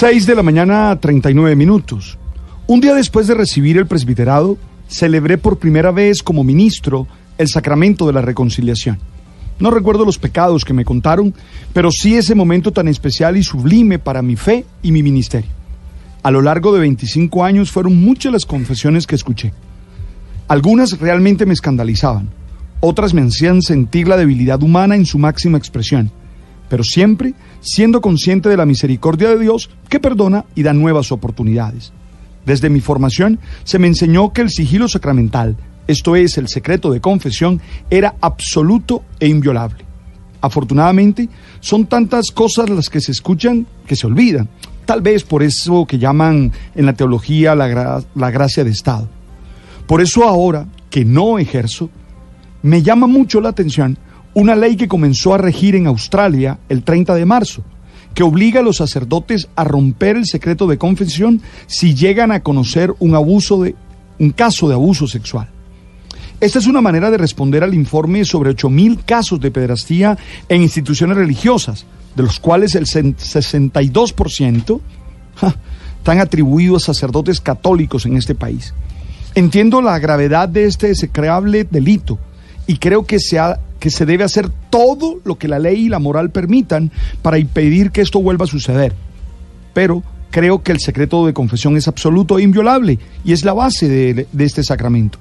6 de la mañana, 39 minutos. Un día después de recibir el presbiterado, celebré por primera vez como ministro el sacramento de la reconciliación. No recuerdo los pecados que me contaron, pero sí ese momento tan especial y sublime para mi fe y mi ministerio. A lo largo de 25 años fueron muchas las confesiones que escuché. Algunas realmente me escandalizaban, otras me hacían sentir la debilidad humana en su máxima expresión, pero siempre siendo consciente de la misericordia de Dios que perdona y da nuevas oportunidades. Desde mi formación se me enseñó que el sigilo sacramental, esto es, el secreto de confesión, era absoluto e inviolable. Afortunadamente, son tantas cosas las que se escuchan que se olvidan, tal vez por eso que llaman en la teología la, la gracia de Estado. Por eso ahora que no ejerzo, me llama mucho la atención una ley que comenzó a regir en Australia el 30 de marzo, que obliga a los sacerdotes a romper el secreto de confesión si llegan a conocer un abuso de un caso de abuso sexual. Esta es una manera de responder al informe sobre 8.000 casos de pederastía en instituciones religiosas, de los cuales el 62% están atribuidos a sacerdotes católicos en este país. Entiendo la gravedad de este execrable delito y creo que se, que se debe hacer todo lo que la ley y la moral permitan para impedir que esto vuelva a suceder. Pero creo que el secreto de confesión es absoluto e inviolable y es la base de, de este sacramento.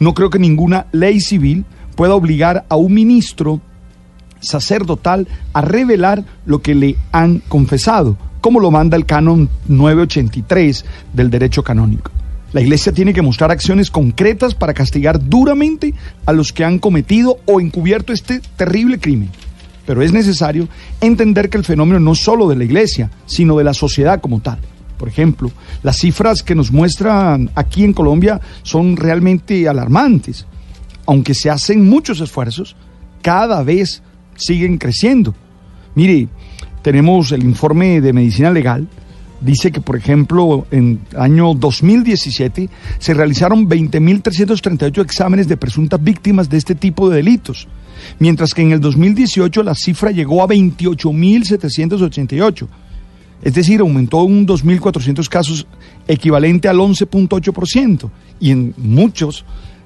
No creo que ninguna ley civil pueda obligar a un ministro sacerdotal a revelar lo que le han confesado, como lo manda el canon 983 del derecho canónico. La Iglesia tiene que mostrar acciones concretas para castigar duramente a los que han cometido o encubierto este terrible crimen. Pero es necesario entender que el fenómeno no es solo de la Iglesia, sino de la sociedad como tal. Por ejemplo, las cifras que nos muestran aquí en Colombia son realmente alarmantes. Aunque se hacen muchos esfuerzos, cada vez siguen creciendo. Mire, tenemos el informe de medicina legal dice que, por ejemplo, en año 2017 se realizaron 20.338 exámenes de presuntas víctimas de este tipo de delitos, mientras que en el 2018 la cifra llegó a 28.788. Es decir, aumentó un 2.400 casos, equivalente al 11.8%, y en muchos,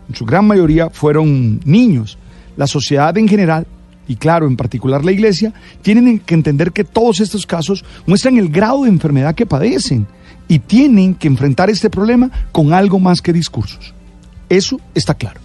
en su gran mayoría, fueron niños. La sociedad en general y claro, en particular la iglesia, tienen que entender que todos estos casos muestran el grado de enfermedad que padecen y tienen que enfrentar este problema con algo más que discursos. Eso está claro.